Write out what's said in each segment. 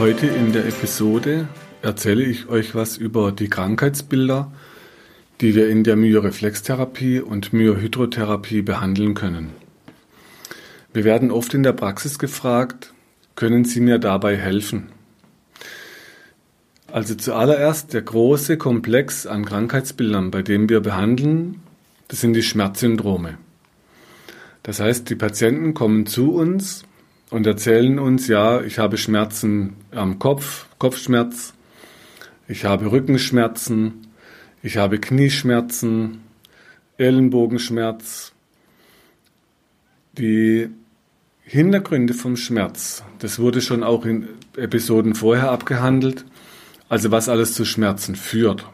Heute in der Episode erzähle ich euch was über die Krankheitsbilder, die wir in der Myoreflextherapie und Myohydrotherapie behandeln können. Wir werden oft in der Praxis gefragt, können Sie mir dabei helfen? Also zuallererst der große Komplex an Krankheitsbildern, bei dem wir behandeln, das sind die Schmerzsyndrome. Das heißt, die Patienten kommen zu uns und erzählen uns, ja, ich habe Schmerzen am Kopf, Kopfschmerz, ich habe Rückenschmerzen, ich habe Knieschmerzen, Ellenbogenschmerz. Die Hintergründe vom Schmerz, das wurde schon auch in Episoden vorher abgehandelt, also was alles zu Schmerzen führt.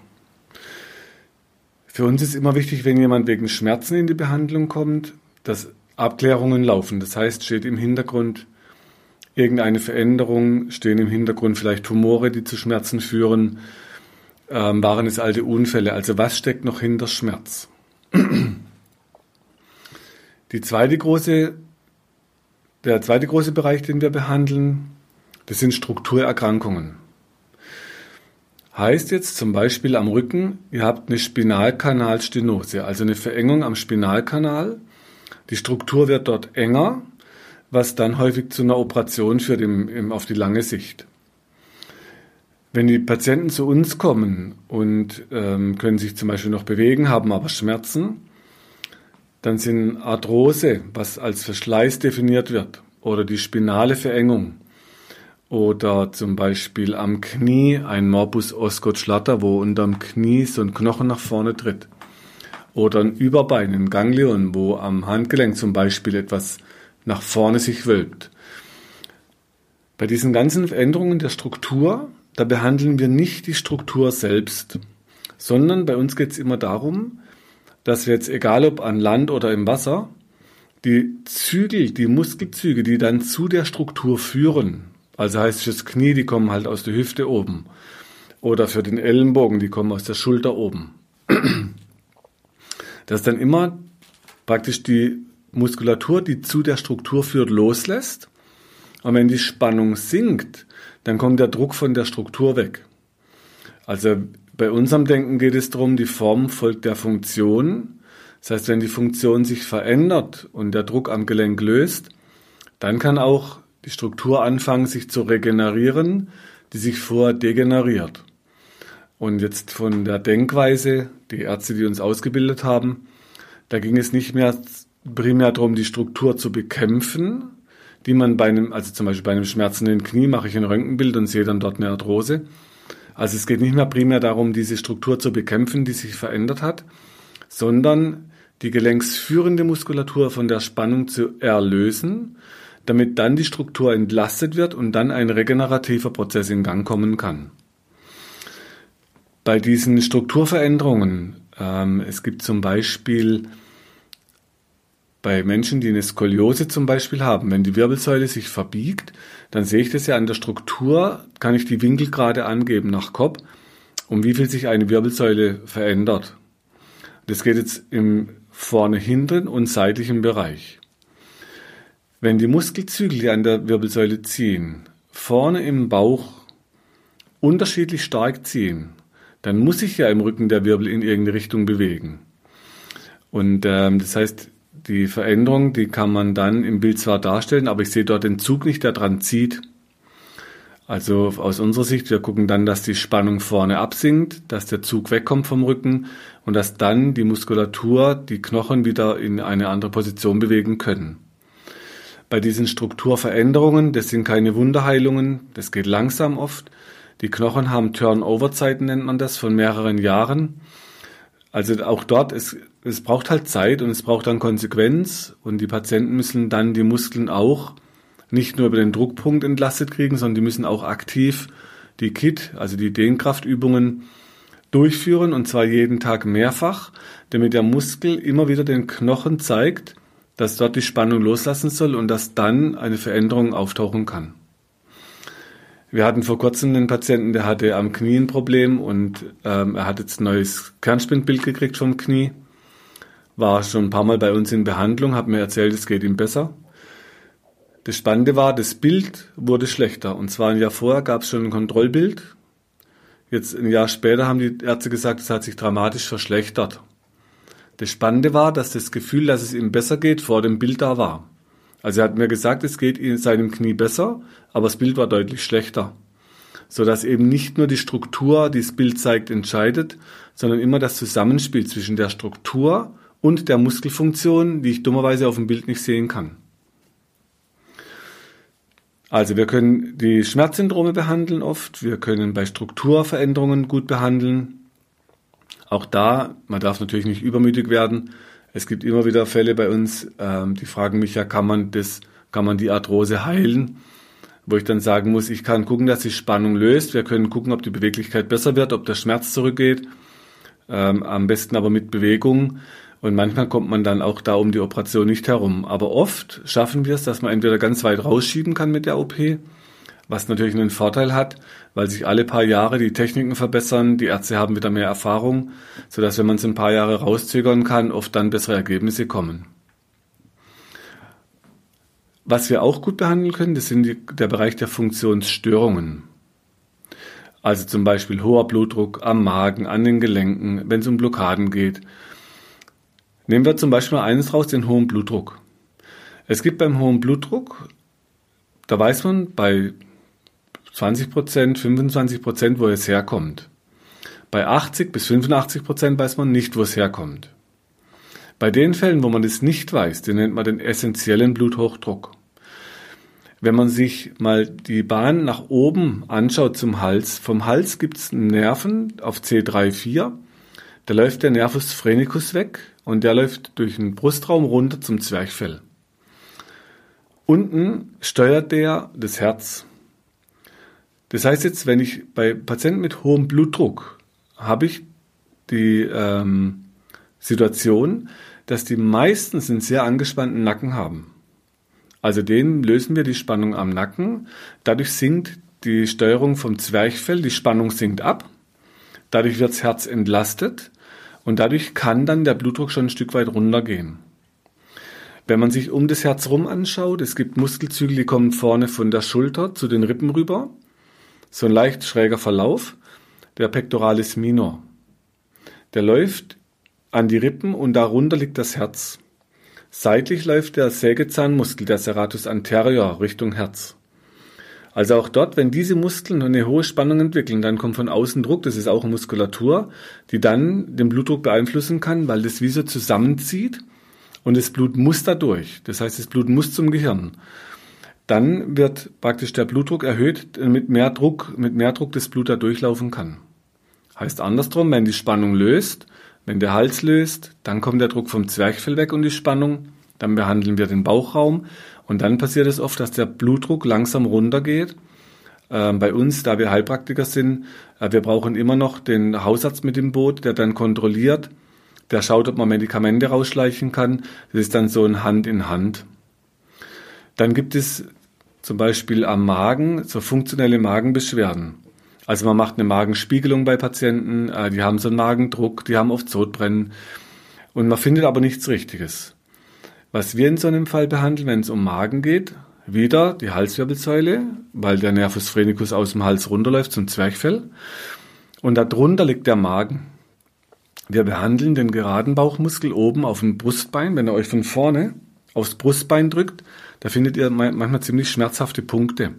Für uns ist immer wichtig, wenn jemand wegen Schmerzen in die Behandlung kommt, dass Abklärungen laufen. Das heißt, steht im Hintergrund irgendeine Veränderung, stehen im Hintergrund vielleicht Tumore, die zu Schmerzen führen, ähm, waren es alte Unfälle. Also was steckt noch hinter Schmerz? Die zweite große, der zweite große Bereich, den wir behandeln, das sind Strukturerkrankungen. Heißt jetzt zum Beispiel am Rücken, ihr habt eine Spinalkanalstenose, also eine Verengung am Spinalkanal die Struktur wird dort enger, was dann häufig zu einer Operation führt im, im, auf die lange Sicht. Wenn die Patienten zu uns kommen und ähm, können sich zum Beispiel noch bewegen, haben aber Schmerzen, dann sind Arthrose, was als Verschleiß definiert wird, oder die spinale Verengung, oder zum Beispiel am Knie ein Morbus Osgood-Schlatter, wo unterm Knie so ein Knochen nach vorne tritt oder ein Überbein, ein Ganglion, wo am Handgelenk zum Beispiel etwas nach vorne sich wölbt. Bei diesen ganzen Veränderungen der Struktur, da behandeln wir nicht die Struktur selbst, sondern bei uns geht es immer darum, dass wir jetzt, egal ob an Land oder im Wasser, die Zügel, die Muskelzüge, die dann zu der Struktur führen, also heißt fürs Knie, die kommen halt aus der Hüfte oben, oder für den Ellenbogen, die kommen aus der Schulter oben dass dann immer praktisch die Muskulatur, die zu der Struktur führt, loslässt. Und wenn die Spannung sinkt, dann kommt der Druck von der Struktur weg. Also bei unserem Denken geht es darum, die Form folgt der Funktion. Das heißt, wenn die Funktion sich verändert und der Druck am Gelenk löst, dann kann auch die Struktur anfangen, sich zu regenerieren, die sich vorher degeneriert. Und jetzt von der Denkweise, die Ärzte, die uns ausgebildet haben, da ging es nicht mehr primär darum, die Struktur zu bekämpfen, die man bei einem, also zum Beispiel bei einem schmerzenden Knie mache ich ein Röntgenbild und sehe dann dort eine Arthrose. Also es geht nicht mehr primär darum, diese Struktur zu bekämpfen, die sich verändert hat, sondern die gelenksführende Muskulatur von der Spannung zu erlösen, damit dann die Struktur entlastet wird und dann ein regenerativer Prozess in Gang kommen kann. Bei diesen Strukturveränderungen, ähm, es gibt zum Beispiel bei Menschen, die eine Skoliose zum Beispiel haben, wenn die Wirbelsäule sich verbiegt, dann sehe ich das ja an der Struktur, kann ich die Winkel gerade angeben nach Kopf, um wie viel sich eine Wirbelsäule verändert. Das geht jetzt im vorne, hinten und seitlichen Bereich. Wenn die Muskelzügel, die an der Wirbelsäule ziehen, vorne im Bauch unterschiedlich stark ziehen, dann muss sich ja im Rücken der Wirbel in irgendeine Richtung bewegen. Und ähm, das heißt, die Veränderung, die kann man dann im Bild zwar darstellen, aber ich sehe dort den Zug nicht, der dran zieht. Also aus unserer Sicht, wir gucken dann, dass die Spannung vorne absinkt, dass der Zug wegkommt vom Rücken und dass dann die Muskulatur, die Knochen wieder in eine andere Position bewegen können. Bei diesen Strukturveränderungen, das sind keine Wunderheilungen, das geht langsam oft, die Knochen haben Turnover-Zeiten, nennt man das, von mehreren Jahren. Also auch dort, es, es braucht halt Zeit und es braucht dann Konsequenz und die Patienten müssen dann die Muskeln auch nicht nur über den Druckpunkt entlastet kriegen, sondern die müssen auch aktiv die KIT, also die Dehnkraftübungen, durchführen und zwar jeden Tag mehrfach, damit der Muskel immer wieder den Knochen zeigt, dass dort die Spannung loslassen soll und dass dann eine Veränderung auftauchen kann. Wir hatten vor kurzem einen Patienten, der hatte am Knie ein Problem und ähm, er hat jetzt ein neues Kernspindbild gekriegt vom Knie. War schon ein paar Mal bei uns in Behandlung, hat mir erzählt, es geht ihm besser. Das Spannende war, das Bild wurde schlechter. Und zwar ein Jahr vorher gab es schon ein Kontrollbild. Jetzt ein Jahr später haben die Ärzte gesagt, es hat sich dramatisch verschlechtert. Das Spannende war, dass das Gefühl, dass es ihm besser geht, vor dem Bild da war. Also er hat mir gesagt, es geht in seinem Knie besser, aber das Bild war deutlich schlechter. So dass eben nicht nur die Struktur, die das Bild zeigt, entscheidet, sondern immer das Zusammenspiel zwischen der Struktur und der Muskelfunktion, die ich dummerweise auf dem Bild nicht sehen kann. Also wir können die Schmerzsyndrome behandeln oft, wir können bei Strukturveränderungen gut behandeln. Auch da, man darf natürlich nicht übermütig werden, es gibt immer wieder Fälle bei uns, ähm, die fragen mich ja, kann man das, kann man die Arthrose heilen? Wo ich dann sagen muss, ich kann gucken, dass die Spannung löst. Wir können gucken, ob die Beweglichkeit besser wird, ob der Schmerz zurückgeht. Ähm, am besten aber mit Bewegung. Und manchmal kommt man dann auch da um die Operation nicht herum. Aber oft schaffen wir es, dass man entweder ganz weit rausschieben kann mit der OP was natürlich einen Vorteil hat, weil sich alle paar Jahre die Techniken verbessern, die Ärzte haben wieder mehr Erfahrung, sodass wenn man es ein paar Jahre rauszögern kann, oft dann bessere Ergebnisse kommen. Was wir auch gut behandeln können, das sind die, der Bereich der Funktionsstörungen. Also zum Beispiel hoher Blutdruck am Magen, an den Gelenken, wenn es um Blockaden geht. Nehmen wir zum Beispiel eines raus, den hohen Blutdruck. Es gibt beim hohen Blutdruck, da weiß man bei 20 Prozent, 25 Prozent, wo es herkommt. Bei 80 bis 85 Prozent weiß man nicht, wo es herkommt. Bei den Fällen, wo man es nicht weiß, den nennt man den essentiellen Bluthochdruck. Wenn man sich mal die Bahn nach oben anschaut zum Hals, vom Hals gibt es Nerven auf C3, 4. Da läuft der Nervus phrenicus weg und der läuft durch den Brustraum runter zum Zwerchfell. Unten steuert der das Herz. Das heißt jetzt, wenn ich bei Patienten mit hohem Blutdruck habe ich die ähm, Situation, dass die meistens einen sehr angespannten Nacken haben. Also denen lösen wir die Spannung am Nacken. Dadurch sinkt die Steuerung vom Zwerchfell, die Spannung sinkt ab. Dadurch wird das Herz entlastet und dadurch kann dann der Blutdruck schon ein Stück weit runtergehen. Wenn man sich um das Herz rum anschaut, es gibt Muskelzügel, die kommen vorne von der Schulter zu den Rippen rüber so ein leicht schräger Verlauf, der Pectoralis minor. Der läuft an die Rippen und darunter liegt das Herz. Seitlich läuft der Sägezahnmuskel, der Serratus anterior, Richtung Herz. Also auch dort, wenn diese Muskeln eine hohe Spannung entwickeln, dann kommt von außen Druck, das ist auch Muskulatur, die dann den Blutdruck beeinflussen kann, weil das wie so zusammenzieht und das Blut muss da durch. Das heißt, das Blut muss zum Gehirn dann wird praktisch der Blutdruck erhöht, mit mehr Druck, mit mehr Druck das Blut da durchlaufen kann. Heißt andersrum, wenn die Spannung löst, wenn der Hals löst, dann kommt der Druck vom Zwerchfell weg und die Spannung, dann behandeln wir den Bauchraum und dann passiert es oft, dass der Blutdruck langsam runtergeht. Ähm, bei uns, da wir Heilpraktiker sind, äh, wir brauchen immer noch den Hausarzt mit dem Boot, der dann kontrolliert, der schaut, ob man Medikamente rausschleichen kann. Das ist dann so ein Hand in Hand. Dann gibt es zum Beispiel am Magen so funktionelle Magenbeschwerden. Also man macht eine Magenspiegelung bei Patienten, äh, die haben so einen Magendruck, die haben oft Sodbrennen und man findet aber nichts Richtiges. Was wir in so einem Fall behandeln, wenn es um Magen geht, wieder die Halswirbelsäule, weil der Nervus phrenicus aus dem Hals runterläuft zum Zwerchfell und darunter liegt der Magen. Wir behandeln den geraden Bauchmuskel oben auf dem Brustbein, wenn er euch von vorne aufs Brustbein drückt, da findet ihr manchmal ziemlich schmerzhafte Punkte.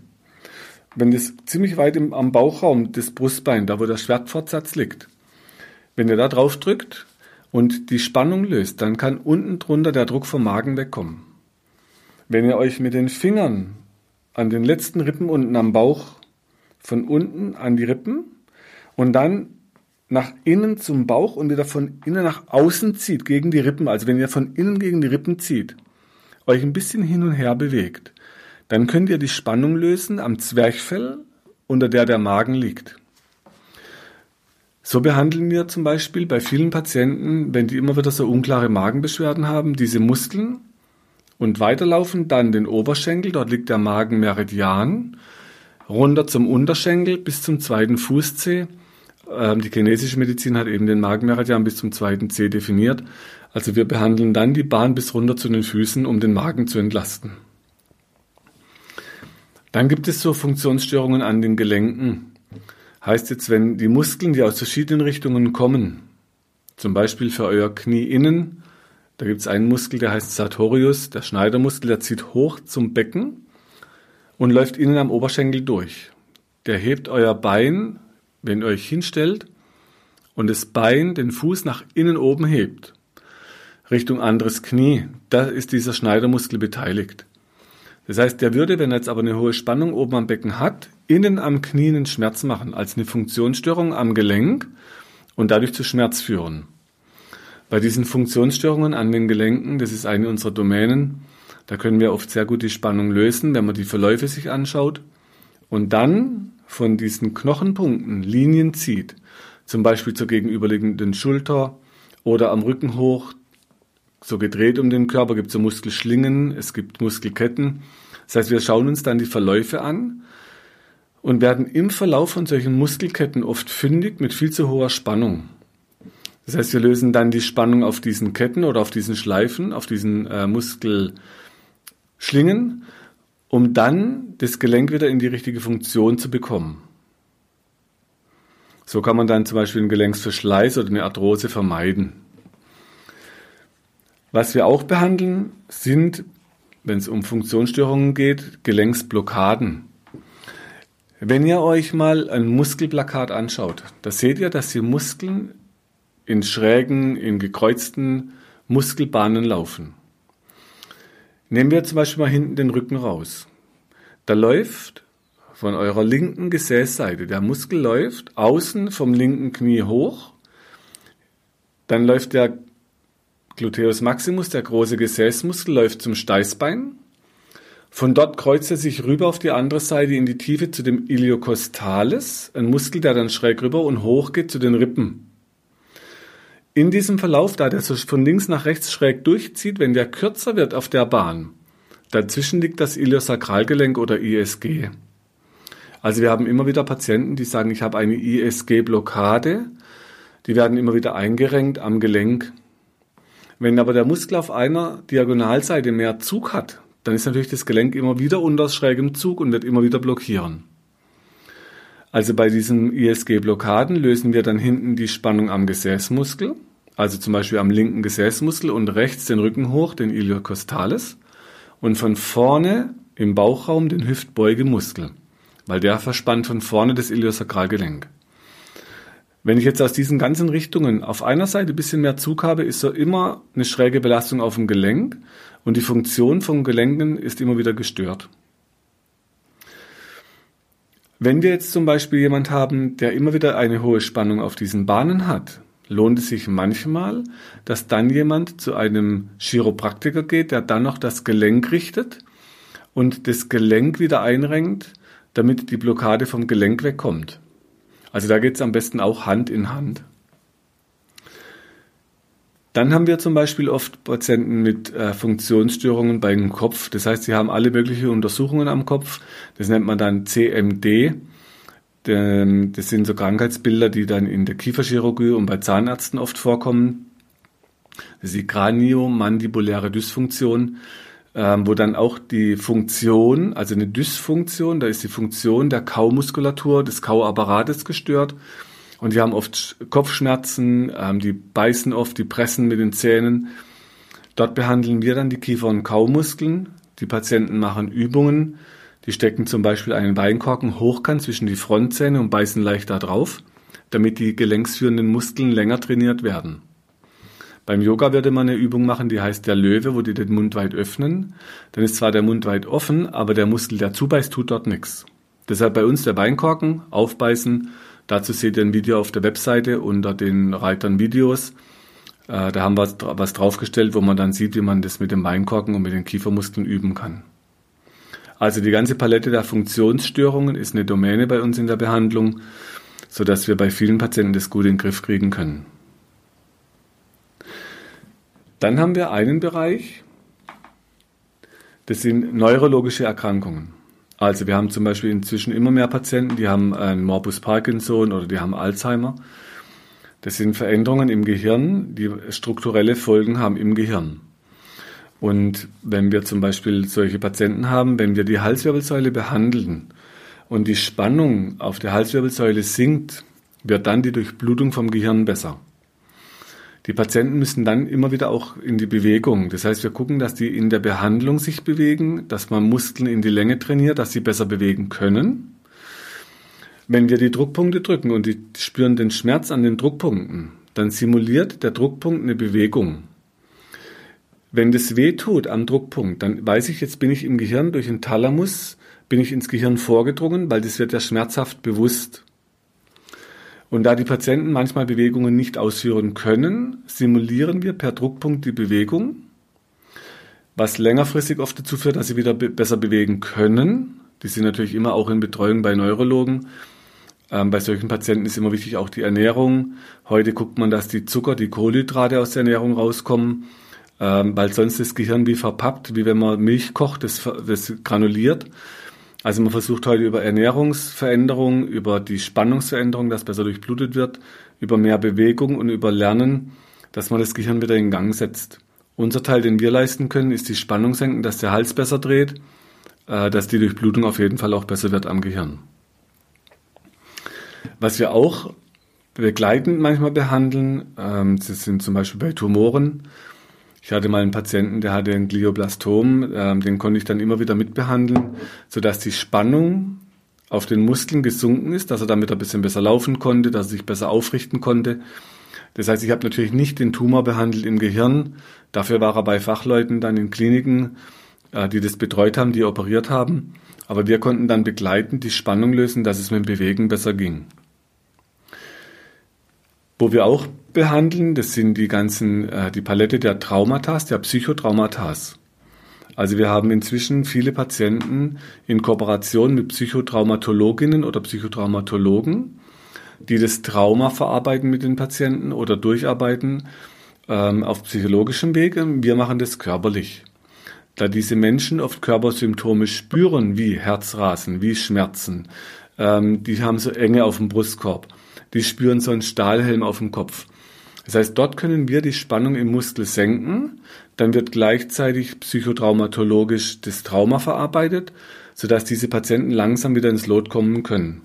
Wenn das ziemlich weit im, am Bauchraum, das Brustbein, da wo der Schwertfortsatz liegt, wenn ihr da drauf drückt und die Spannung löst, dann kann unten drunter der Druck vom Magen wegkommen. Wenn ihr euch mit den Fingern an den letzten Rippen unten am Bauch von unten an die Rippen und dann nach innen zum Bauch und wieder von innen nach außen zieht gegen die Rippen, also wenn ihr von innen gegen die Rippen zieht, euch ein bisschen hin und her bewegt, dann könnt ihr die Spannung lösen am Zwerchfell unter der der Magen liegt. So behandeln wir zum Beispiel bei vielen Patienten, wenn die immer wieder so unklare Magenbeschwerden haben, diese Muskeln und weiterlaufen dann den Oberschenkel, dort liegt der Magenmeridian, runter zum Unterschenkel bis zum zweiten Fußzeh. Ähm, die chinesische Medizin hat eben den Magenmeridian bis zum zweiten Zeh definiert. Also wir behandeln dann die Bahn bis runter zu den Füßen, um den Magen zu entlasten. Dann gibt es so Funktionsstörungen an den Gelenken. Heißt jetzt, wenn die Muskeln, die aus verschiedenen Richtungen kommen, zum Beispiel für euer Knie innen, da gibt es einen Muskel, der heißt Sartorius, der Schneidermuskel, der zieht hoch zum Becken und läuft innen am Oberschenkel durch. Der hebt euer Bein, wenn ihr euch hinstellt und das Bein, den Fuß nach innen oben hebt, Richtung anderes Knie, da ist dieser Schneidermuskel beteiligt. Das heißt, der würde, wenn er jetzt aber eine hohe Spannung oben am Becken hat, innen am Knie einen Schmerz machen, als eine Funktionsstörung am Gelenk und dadurch zu Schmerz führen. Bei diesen Funktionsstörungen an den Gelenken, das ist eine unserer Domänen, da können wir oft sehr gut die Spannung lösen, wenn man die Verläufe sich anschaut und dann von diesen Knochenpunkten Linien zieht, zum Beispiel zur gegenüberliegenden Schulter oder am Rücken hoch so gedreht um den Körper, gibt es so Muskelschlingen, es gibt Muskelketten. Das heißt, wir schauen uns dann die Verläufe an und werden im Verlauf von solchen Muskelketten oft fündig mit viel zu hoher Spannung. Das heißt, wir lösen dann die Spannung auf diesen Ketten oder auf diesen Schleifen, auf diesen äh, Muskelschlingen, um dann das Gelenk wieder in die richtige Funktion zu bekommen. So kann man dann zum Beispiel einen Gelenksverschleiß oder eine Arthrose vermeiden. Was wir auch behandeln, sind, wenn es um Funktionsstörungen geht, Gelenksblockaden. Wenn ihr euch mal ein Muskelplakat anschaut, da seht ihr, dass die Muskeln in schrägen, in gekreuzten Muskelbahnen laufen. Nehmen wir zum Beispiel mal hinten den Rücken raus. Da läuft von eurer linken Gesäßseite, der Muskel läuft außen vom linken Knie hoch, dann läuft der Gluteus maximus, der große Gesäßmuskel, läuft zum Steißbein. Von dort kreuzt er sich rüber auf die andere Seite in die Tiefe zu dem Iliocostalis, ein Muskel, der dann schräg rüber und hoch geht zu den Rippen. In diesem Verlauf, da der so von links nach rechts schräg durchzieht, wenn der kürzer wird auf der Bahn, dazwischen liegt das Iliosakralgelenk oder ISG. Also wir haben immer wieder Patienten, die sagen, ich habe eine ISG-Blockade. Die werden immer wieder eingerenkt am Gelenk. Wenn aber der Muskel auf einer Diagonalseite mehr Zug hat, dann ist natürlich das Gelenk immer wieder unter schrägem Zug und wird immer wieder blockieren. Also bei diesen ISG-Blockaden lösen wir dann hinten die Spannung am Gesäßmuskel, also zum Beispiel am linken Gesäßmuskel und rechts den Rücken hoch, den Iliocostalis, und von vorne im Bauchraum den Hüftbeugemuskel, weil der verspannt von vorne das Iliosakralgelenk. Wenn ich jetzt aus diesen ganzen Richtungen auf einer Seite ein bisschen mehr Zug habe, ist so immer eine schräge Belastung auf dem Gelenk und die Funktion von Gelenken ist immer wieder gestört. Wenn wir jetzt zum Beispiel jemand haben, der immer wieder eine hohe Spannung auf diesen Bahnen hat, lohnt es sich manchmal, dass dann jemand zu einem Chiropraktiker geht, der dann noch das Gelenk richtet und das Gelenk wieder einrenkt, damit die Blockade vom Gelenk wegkommt. Also da geht es am besten auch Hand in Hand. Dann haben wir zum Beispiel oft Patienten mit äh, Funktionsstörungen beim Kopf. Das heißt, sie haben alle möglichen Untersuchungen am Kopf. Das nennt man dann CMD. Das sind so Krankheitsbilder, die dann in der Kieferchirurgie und bei Zahnärzten oft vorkommen. Das ist die kraniomandibuläre Dysfunktion ähm, wo dann auch die Funktion, also eine Dysfunktion, da ist die Funktion der Kaumuskulatur, des Kauapparates gestört. Und die haben oft Kopfschmerzen, ähm, die beißen oft, die pressen mit den Zähnen. Dort behandeln wir dann die Kiefer- und Kaumuskeln. Die Patienten machen Übungen. Die stecken zum Beispiel einen Beinkorken hochkant zwischen die Frontzähne und beißen leicht da drauf, damit die gelenksführenden Muskeln länger trainiert werden. Beim Yoga würde man eine Übung machen, die heißt der Löwe, wo die den Mund weit öffnen. Dann ist zwar der Mund weit offen, aber der Muskel, der zubeißt, tut dort nichts. Deshalb bei uns der Beinkorken, aufbeißen. Dazu seht ihr ein Video auf der Webseite unter den Reitern Videos. Äh, da haben wir was draufgestellt, wo man dann sieht, wie man das mit dem Beinkorken und mit den Kiefermuskeln üben kann. Also die ganze Palette der Funktionsstörungen ist eine Domäne bei uns in der Behandlung, sodass wir bei vielen Patienten das gut in den Griff kriegen können. Dann haben wir einen Bereich, das sind neurologische Erkrankungen. Also wir haben zum Beispiel inzwischen immer mehr Patienten, die haben ein Morbus Parkinson oder die haben Alzheimer. Das sind Veränderungen im Gehirn, die strukturelle Folgen haben im Gehirn. Und wenn wir zum Beispiel solche Patienten haben, wenn wir die Halswirbelsäule behandeln und die Spannung auf der Halswirbelsäule sinkt, wird dann die Durchblutung vom Gehirn besser. Die Patienten müssen dann immer wieder auch in die Bewegung. Das heißt, wir gucken, dass die in der Behandlung sich bewegen, dass man Muskeln in die Länge trainiert, dass sie besser bewegen können. Wenn wir die Druckpunkte drücken und die spüren den Schmerz an den Druckpunkten, dann simuliert der Druckpunkt eine Bewegung. Wenn das weh tut am Druckpunkt, dann weiß ich, jetzt bin ich im Gehirn durch den Thalamus, bin ich ins Gehirn vorgedrungen, weil das wird ja schmerzhaft bewusst. Und da die Patienten manchmal Bewegungen nicht ausführen können, simulieren wir per Druckpunkt die Bewegung, was längerfristig oft dazu führt, dass sie wieder be besser bewegen können. Die sind natürlich immer auch in Betreuung bei Neurologen. Ähm, bei solchen Patienten ist immer wichtig auch die Ernährung. Heute guckt man, dass die Zucker, die Kohlenhydrate aus der Ernährung rauskommen, ähm, weil sonst das Gehirn wie verpappt, wie wenn man Milch kocht, das, das granuliert. Also man versucht heute über Ernährungsveränderung, über die Spannungsveränderung, dass besser durchblutet wird, über mehr Bewegung und über Lernen, dass man das Gehirn wieder in Gang setzt. Unser Teil, den wir leisten können, ist die Spannung senken, dass der Hals besser dreht, äh, dass die Durchblutung auf jeden Fall auch besser wird am Gehirn. Was wir auch begleitend manchmal behandeln, ähm, das sind zum Beispiel bei Tumoren, ich hatte mal einen Patienten, der hatte ein Glioblastom, ähm, den konnte ich dann immer wieder mitbehandeln, sodass die Spannung auf den Muskeln gesunken ist, dass er damit ein bisschen besser laufen konnte, dass er sich besser aufrichten konnte. Das heißt, ich habe natürlich nicht den Tumor behandelt im Gehirn. Dafür war er bei Fachleuten dann in Kliniken, äh, die das betreut haben, die operiert haben. Aber wir konnten dann begleitend die Spannung lösen, dass es mit dem Bewegen besser ging. Wo wir auch behandeln, das sind die ganzen, äh, die Palette der Traumata, der Psychotraumata. Also wir haben inzwischen viele Patienten in Kooperation mit Psychotraumatologinnen oder Psychotraumatologen, die das Trauma verarbeiten mit den Patienten oder durcharbeiten ähm, auf psychologischem Wege. Wir machen das körperlich. Da diese Menschen oft Körpersymptome spüren, wie Herzrasen, wie Schmerzen, ähm, die haben so Enge auf dem Brustkorb die spüren so einen Stahlhelm auf dem Kopf. Das heißt, dort können wir die Spannung im Muskel senken, dann wird gleichzeitig psychotraumatologisch das Trauma verarbeitet, sodass diese Patienten langsam wieder ins Lot kommen können.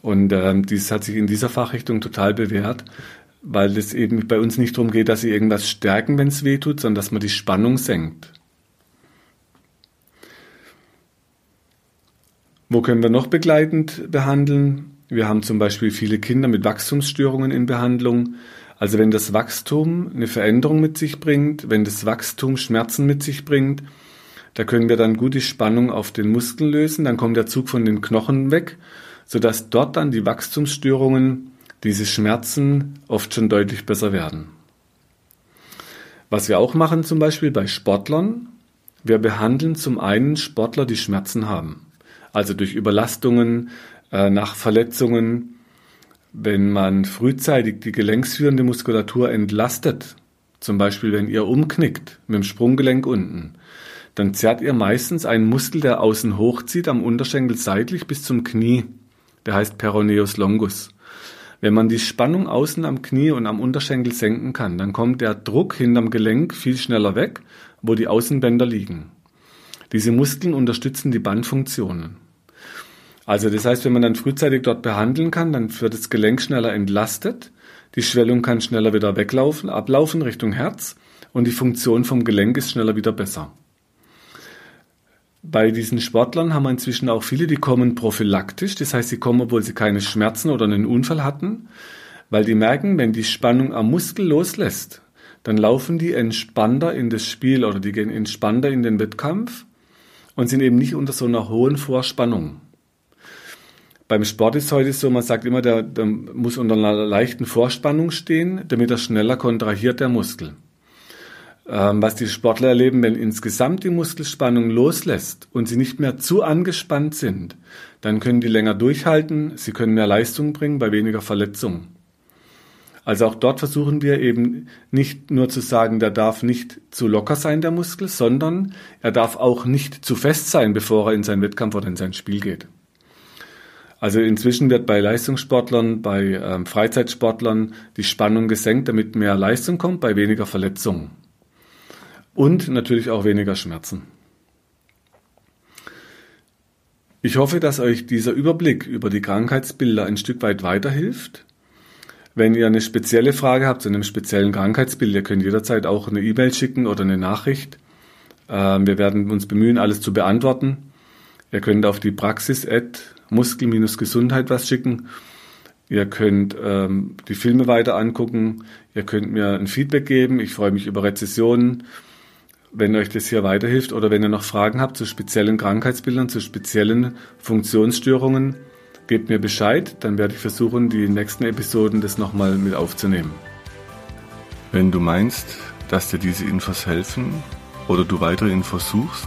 Und äh, dies hat sich in dieser Fachrichtung total bewährt, weil es eben bei uns nicht darum geht, dass sie irgendwas stärken, wenn es weh tut, sondern dass man die Spannung senkt. Wo können wir noch begleitend behandeln? Wir haben zum Beispiel viele Kinder mit Wachstumsstörungen in Behandlung. Also wenn das Wachstum eine Veränderung mit sich bringt, wenn das Wachstum Schmerzen mit sich bringt, da können wir dann gut die Spannung auf den Muskeln lösen, dann kommt der Zug von den Knochen weg, sodass dort dann die Wachstumsstörungen, diese Schmerzen oft schon deutlich besser werden. Was wir auch machen zum Beispiel bei Sportlern, wir behandeln zum einen Sportler, die Schmerzen haben. Also durch Überlastungen, äh, nach Verletzungen, wenn man frühzeitig die gelenksführende Muskulatur entlastet, zum Beispiel wenn ihr umknickt mit dem Sprunggelenk unten, dann zerrt ihr meistens einen Muskel, der außen hochzieht, am Unterschenkel seitlich bis zum Knie. Der heißt Peroneus longus. Wenn man die Spannung außen am Knie und am Unterschenkel senken kann, dann kommt der Druck hinterm Gelenk viel schneller weg, wo die Außenbänder liegen. Diese Muskeln unterstützen die Bandfunktionen. Also das heißt, wenn man dann frühzeitig dort behandeln kann, dann wird das Gelenk schneller entlastet, die Schwellung kann schneller wieder weglaufen, ablaufen Richtung Herz und die Funktion vom Gelenk ist schneller wieder besser. Bei diesen Sportlern haben wir inzwischen auch viele, die kommen prophylaktisch, das heißt, sie kommen, obwohl sie keine Schmerzen oder einen Unfall hatten, weil die merken, wenn die Spannung am Muskel loslässt, dann laufen die entspannter in das Spiel oder die gehen entspannter in den Wettkampf und sind eben nicht unter so einer hohen Vorspannung. Beim Sport ist heute so, man sagt immer, der, der muss unter einer leichten Vorspannung stehen, damit er schneller kontrahiert, der Muskel. ähm, was die Sportler erleben, wenn insgesamt die Muskelspannung loslässt und sie nicht mehr zu angespannt sind, dann können die länger durchhalten, sie können mehr Leistung bringen bei weniger Verletzungen. Also auch dort versuchen wir eben nicht nur zu sagen, der darf nicht zu locker sein, der Muskel, sondern er darf auch nicht zu fest sein, bevor er in seinen Wettkampf oder in sein Spiel geht. Also inzwischen wird bei Leistungssportlern, bei ähm, Freizeitsportlern die Spannung gesenkt, damit mehr Leistung kommt, bei weniger Verletzungen. Und natürlich auch weniger Schmerzen. Ich hoffe, dass euch dieser Überblick über die Krankheitsbilder ein Stück weit weiterhilft wenn ihr eine spezielle Frage habt zu einem speziellen Krankheitsbild, ihr könnt jederzeit auch eine E-Mail schicken oder eine Nachricht. Ähm, wir werden uns bemühen, alles zu beantworten. Ihr könnt auf die Praxis Muskel-Gesundheit was schicken. Ihr könnt ähm, die Filme weiter angucken. Ihr könnt mir ein Feedback geben. Ich freue mich über Rezessionen, wenn euch das hier weiterhilft oder wenn ihr noch Fragen habt zu speziellen Krankheitsbildern, zu speziellen Funktionsstörungen Gebt mir Bescheid, dann werde ich versuchen, die nächsten Episoden das nochmal mit aufzunehmen. Wenn du meinst, dass dir diese Infos helfen oder du weitere Infos suchst,